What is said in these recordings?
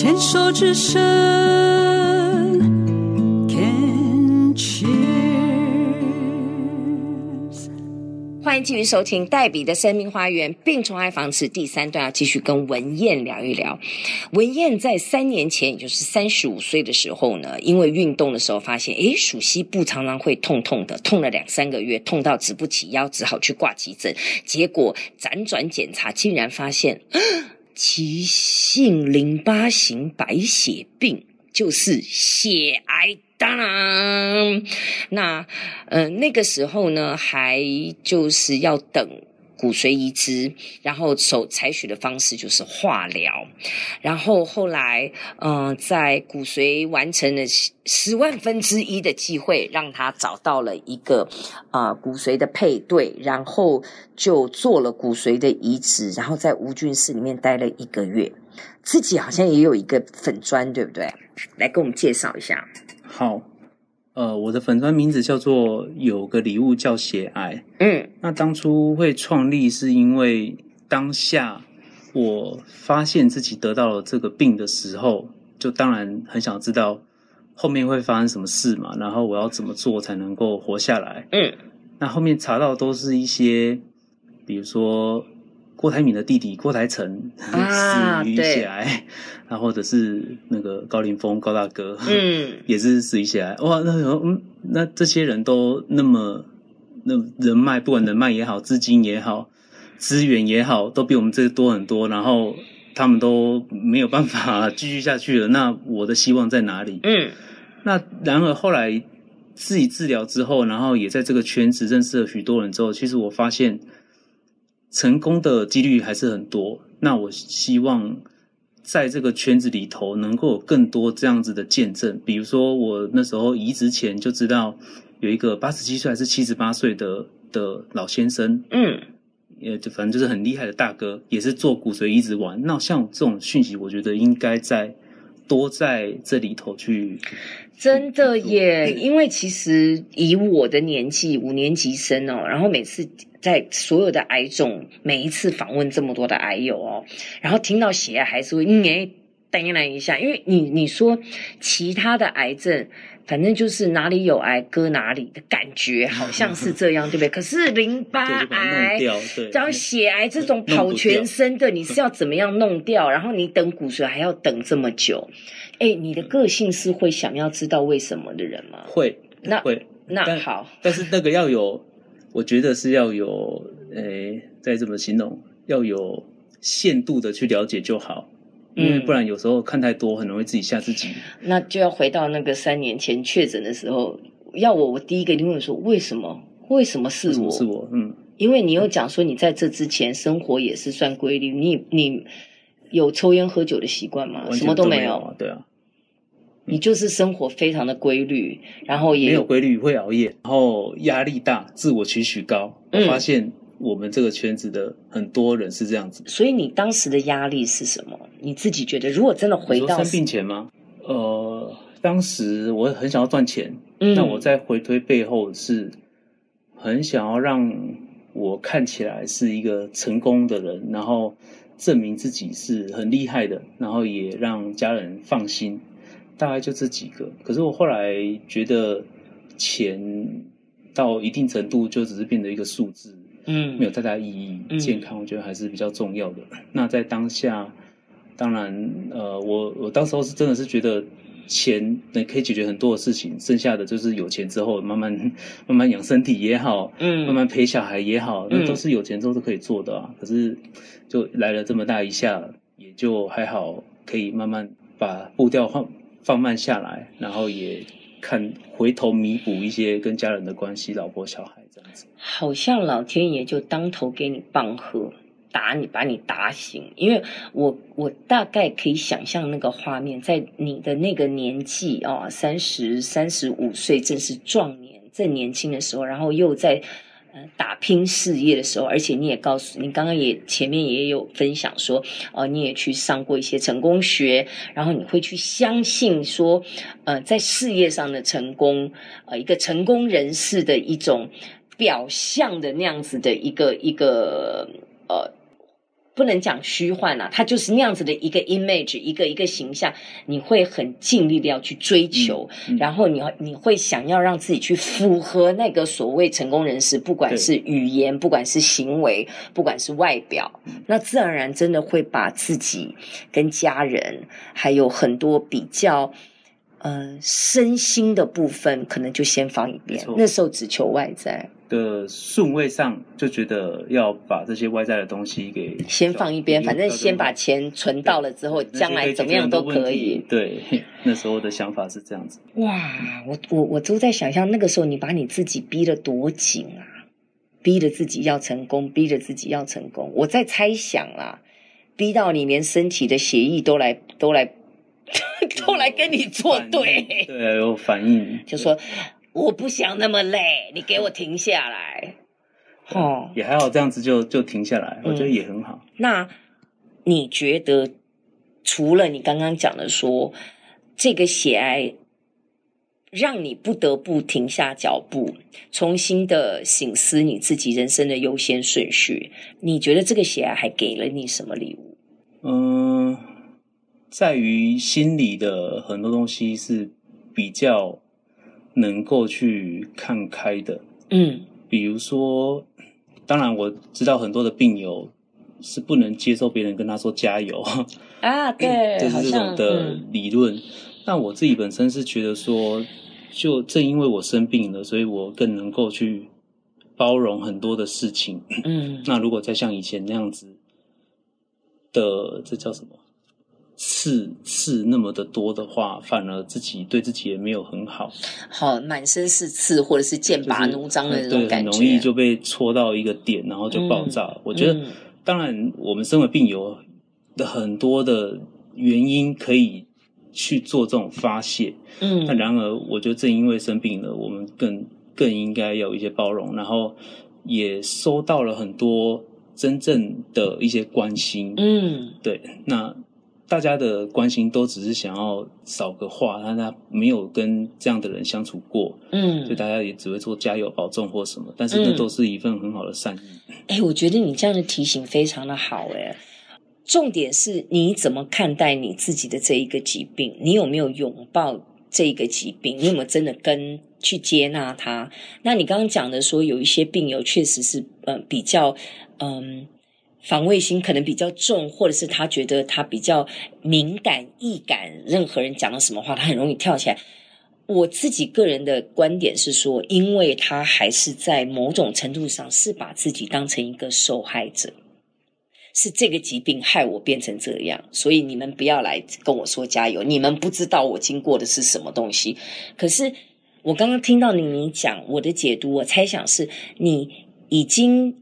牵手之声，Can cheers。欢迎继续收听黛比的生命花园病虫害防治第三段，要继续跟文燕聊一聊。文燕在三年前，也就是三十五岁的时候呢，因为运动的时候发现，诶，鼠膝部常常会痛痛的，痛了两三个月，痛到直不起腰，只好去挂急诊。结果辗转检查，竟然发现。急性淋巴型白血病就是血癌，当然，那呃那个时候呢，还就是要等。骨髓移植，然后所采取的方式就是化疗，然后后来，嗯、在骨髓完成了十万分之一的机会，让他找到了一个啊、骨髓的配对，然后就做了骨髓的移植，然后在无菌室里面待了一个月，自己好像也有一个粉砖，对不对？来给我们介绍一下。好。呃，我的粉专名字叫做有个礼物叫血癌。嗯，那当初会创立是因为当下我发现自己得到了这个病的时候，就当然很想知道后面会发生什么事嘛，然后我要怎么做才能够活下来。嗯，那后面查到都是一些，比如说。郭台铭的弟弟郭台成死于血癌，然后或者是那个高凌风高大哥，嗯，也是死于血癌。哇，那嗯，那这些人都那么那人脉，不管人脉也好，资金也好，资源也好，都比我们这多很多。然后他们都没有办法 继续下去了。那我的希望在哪里？嗯，那然而后来自己治疗之后，然后也在这个圈子认识了许多人之后，其实我发现。成功的几率还是很多。那我希望在这个圈子里头能够有更多这样子的见证。比如说，我那时候移植前就知道有一个八十七岁还是七十八岁的的老先生，嗯，也就反正就是很厉害的大哥，也是做骨髓移植完。那像这种讯息，我觉得应该在多在这里头去。真的耶，因为其实以我的年纪，五年级生哦，然后每次在所有的癌种，每一次访问这么多的癌友哦，然后听到血癌还是会哎，呆来一下，因为你你说其他的癌症，反正就是哪里有癌割哪里的感觉，好像是这样，对不对？可是淋巴癌，然后血癌这种跑全身的，你是要怎么样弄掉？然后你等骨髓还要等这么久。哎，你的个性是会想要知道为什么的人吗？会，那会，那好，但是那个要有，我觉得是要有，诶，再这么形容，要有限度的去了解就好，因为不然有时候看太多，很容易自己吓自己。那就要回到那个三年前确诊的时候，要我，我第一个一定会说，为什么？为什么是我？是我，嗯，因为你又讲说你在这之前生活也是算规律，你你有抽烟喝酒的习惯吗？什么都没有，对啊。你就是生活非常的规律，然后也没有规律，会熬夜，然后压力大，自我期许高。我发现我们这个圈子的很多人是这样子。所以你当时的压力是什么？你自己觉得，如果真的回到生病前吗？呃，当时我很想要赚钱，嗯，那我在回推背后是很想要让我看起来是一个成功的人，然后证明自己是很厉害的，然后也让家人放心。大概就这几个，可是我后来觉得钱到一定程度就只是变得一个数字，嗯，没有太大意义。嗯、健康我觉得还是比较重要的。那在当下，当然，呃，我我当时候是真的是觉得钱能可以解决很多的事情，剩下的就是有钱之后慢慢 慢慢养身体也好，嗯，慢慢陪小孩也好，那都是有钱之后都可以做的啊。可是就来了这么大一下，也就还好，可以慢慢把步调放。放慢下来，然后也看回头弥补一些跟家人的关系，老婆小孩这样子。好像老天爷就当头给你棒喝，打你把你打醒。因为我我大概可以想象那个画面，在你的那个年纪啊，三十三十五岁正是壮年，正年轻的时候，然后又在。打拼事业的时候，而且你也告诉你刚刚也前面也有分享说，呃，你也去上过一些成功学，然后你会去相信说，呃，在事业上的成功，呃，一个成功人士的一种表象的那样子的一个一个呃不能讲虚幻啊，它就是那样子的一个 image，一个一个形象，你会很尽力的要去追求，嗯嗯、然后你你会想要让自己去符合那个所谓成功人士，不管是语言，不管是行为，不管是外表，那自然而然真的会把自己跟家人还有很多比较。呃，身心的部分可能就先放一边，那时候只求外在的顺位上，就觉得要把这些外在的东西给先放一边，反正先把钱存到了之后，将来怎么样都可以。对，那时候的想法是这样子。哇，我我我都在想象那个时候你把你自己逼得多紧啊，逼着自己要成功，逼着自己要成功。我在猜想啦，逼到你连身体的血液都来都来。都来跟你作对，对，有反应，就说我不想那么累，你给我停下来。哦，也还好，这样子就就停下来，我觉得也很好。那你觉得，除了你刚刚讲的说这个血癌让你不得不停下脚步，重新的省思你自己人生的优先顺序，你觉得这个血癌还给了你什么礼物？嗯。在于心里的很多东西是比较能够去看开的，嗯，比如说，当然我知道很多的病友是不能接受别人跟他说加油啊，对，就是这种的理论。但我自己本身是觉得说，就正因为我生病了，所以我更能够去包容很多的事情。嗯，那如果再像以前那样子的，这叫什么？刺刺那么的多的话，反而自己对自己也没有很好。好，满身是刺，或者是剑拔弩张的那种感觉，很容易就被戳到一个点，然后就爆炸。嗯、我觉得，嗯、当然，我们身为病友的很多的原因可以去做这种发泄。嗯，那然而，我觉得正因为生病了，我们更更应该有一些包容，然后也收到了很多真正的一些关心。嗯，对，那。大家的关心都只是想要少个话，但他没有跟这样的人相处过，嗯，所以大家也只会说加油、保重或什么，但是那都是一份很好的善意。哎、嗯欸，我觉得你这样的提醒非常的好，哎，重点是你怎么看待你自己的这一个疾病？你有没有拥抱这一个疾病？你有没有真的跟去接纳它？那你刚刚讲的说有一些病友确实是，嗯、呃，比较，嗯。防卫心可能比较重，或者是他觉得他比较敏感、易感，任何人讲了什么话，他很容易跳起来。我自己个人的观点是说，因为他还是在某种程度上是把自己当成一个受害者，是这个疾病害我变成这样，所以你们不要来跟我说加油，你们不知道我经过的是什么东西。可是我刚刚听到你讲我的解读，我猜想是你已经。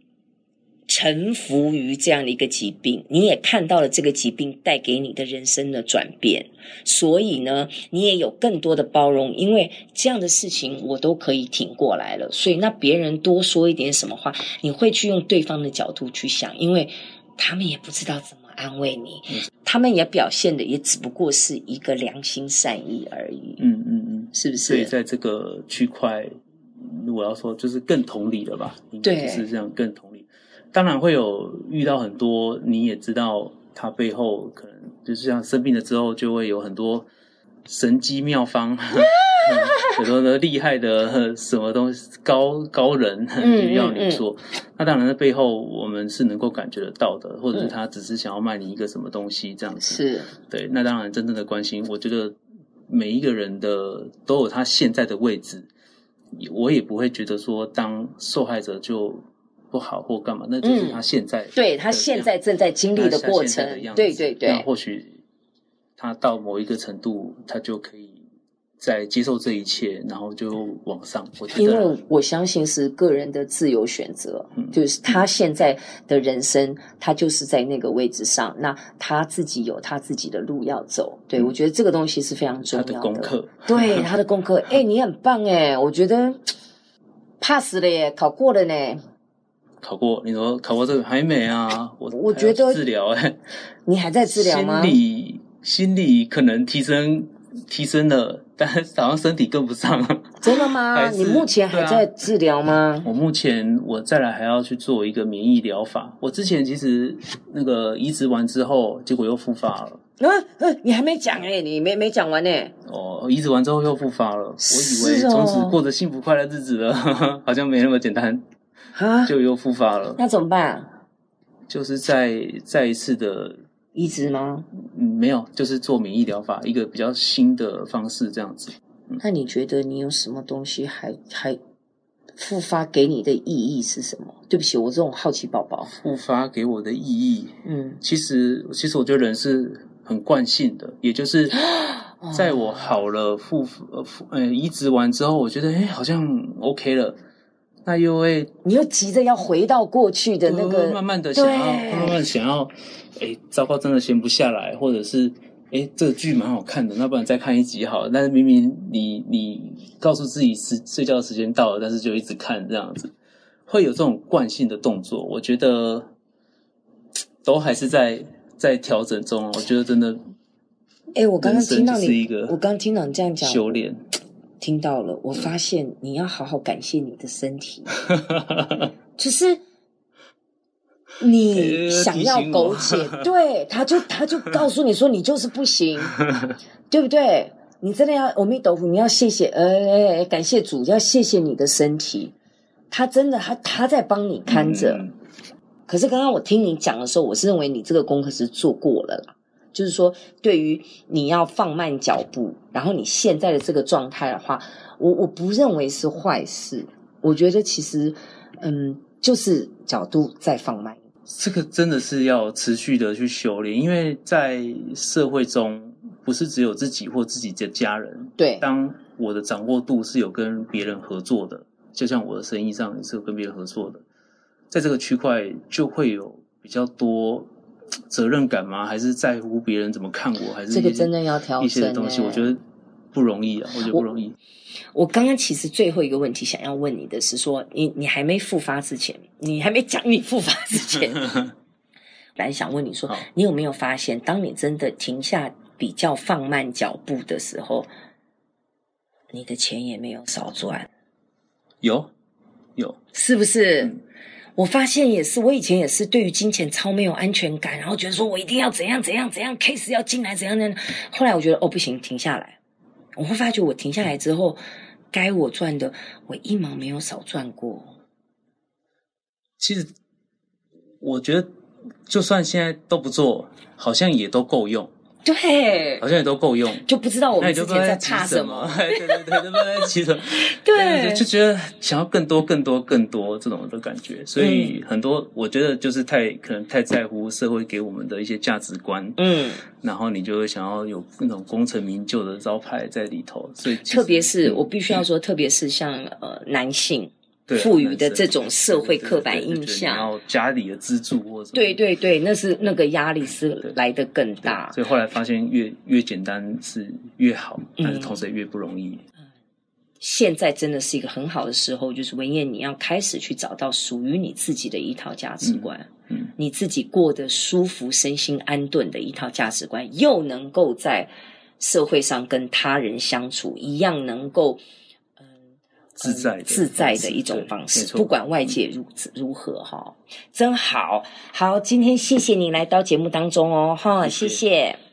臣服于这样的一个疾病，你也看到了这个疾病带给你的人生的转变，所以呢，你也有更多的包容，因为这样的事情我都可以挺过来了。所以那别人多说一点什么话，你会去用对方的角度去想，因为他们也不知道怎么安慰你，他们也表现的也只不过是一个良心善意而已。嗯嗯嗯，是不是？所以在这个区块，我要说就是更同理了吧？对，就是这样更同理。当然会有遇到很多，你也知道，他背后可能就是像生病了之后，就会有很多神机妙方，很多的厉害的什么东西高高人 要你做。嗯嗯嗯、那当然，在背后我们是能够感觉得到的，或者是他只是想要卖你一个什么东西这样子。是对。那当然，真正的关心，我觉得每一个人的都有他现在的位置，我也不会觉得说当受害者就。不好或干嘛，那就是他现在、嗯、对他现在正在经历的过程，对对对。那或许他到某一个程度，他就可以在接受这一切，然后就往上。我觉得，因为我相信是个人的自由选择，嗯、就是他现在的人生，他就是在那个位置上，那他自己有他自己的路要走。对、嗯、我觉得这个东西是非常重要的，他的功课，对他的功课。哎，你很棒哎，我觉得 pass 了耶，考过了呢。考过？你说考过这个还没啊？我我觉得治疗哎、欸，你还在治疗吗？心理心理可能提升提升了，但是好像身体跟不上。真的吗？你目前还在治疗吗？啊、我目前我再来还要去做一个免疫疗法。我之前其实那个移植完之后，结果又复发了。嗯、啊、嗯、啊，你还没讲哎、欸，你没没讲完呢、欸。哦，移植完之后又复发了。我以为从此过着幸福快乐日子了，哦、好像没那么简单。啊，就又复发了。那怎么办？就是再再一次的。移植吗？嗯，没有，就是做免疫疗法，一个比较新的方式，这样子。嗯、那你觉得你有什么东西还还复发给你的意义是什么？对不起，我这种好奇宝宝。复发给我的意义，嗯，其实其实我觉得人是很惯性的，也就是 在我好了复呃复呃移植完之后，我觉得哎好像 OK 了。那又会，你又急着要回到过去的那个，慢慢的想要，慢慢想要，哎，糟糕，真的闲不下来，或者是，哎，这个剧蛮好看的，那不然再看一集好了。但是明明你你告诉自己是睡觉的时间到了，但是就一直看这样子，会有这种惯性的动作。我觉得都还是在在调整中。我觉得真的，哎，我刚刚听到你，我刚刚听到你这样讲，修炼。听到了，我发现你要好好感谢你的身体，就是你想要苟且，对，他就他就告诉你说你就是不行，对不对？你真的要阿弥陀佛，你要谢谢，呃，感谢主，要谢谢你的身体，他真的他他在帮你看着。嗯、可是刚刚我听你讲的时候，我是认为你这个功课是做过了啦。就是说，对于你要放慢脚步，然后你现在的这个状态的话，我我不认为是坏事。我觉得其实，嗯，就是角度再放慢。这个真的是要持续的去修炼，因为在社会中，不是只有自己或自己的家人。对，当我的掌握度是有跟别人合作的，就像我的生意上也是有跟别人合作的，在这个区块就会有比较多。责任感吗？还是在乎别人怎么看我？还是这个真的要调整一些东西？我觉得不容易啊，我觉得不容易。我，我刚刚其实最后一个问题想要问你的是说，你你还没复发之前，你还没讲你复发之前，来想问你说，你有没有发现，当你真的停下比较放慢脚步的时候，你的钱也没有少赚？有，有，是不是？嗯我发现也是，我以前也是对于金钱超没有安全感，然后觉得说我一定要怎样怎样怎样，case 要进来怎样怎样。后来我觉得哦不行，停下来。我会发觉我停下来之后，该我赚的我一毛没有少赚过。其实我觉得，就算现在都不做，好像也都够用。对，好像也都够用，就不知道我们之前在怕什么。对对 对，对，对，对，其实 对，就觉得想要更多、更多、更多这种的感觉。所以很多，我觉得就是太可能太在乎社会给我们的一些价值观。嗯，然后你就会想要有那种功成名就的招牌在里头。所以，特别是我必须要说，特别是像呃男性。赋予的这种社会刻板印象，然后家里的资助或者对对对，那是那个压力是来得更大。所以后来发现越越简单是越好，但是同时也越不容易。嗯，现在真的是一个很好的时候，就是文燕，你要开始去找到属于你自己的一套价值观，嗯，嗯，你自己过得舒服、身心安顿的一套价值观，又能够在社会上跟他人相处一样，能够。自在自在的一种方式，不管外界如如何哈，真好，好，今天谢谢你来到节目当中哦，哈，谢谢。谢谢。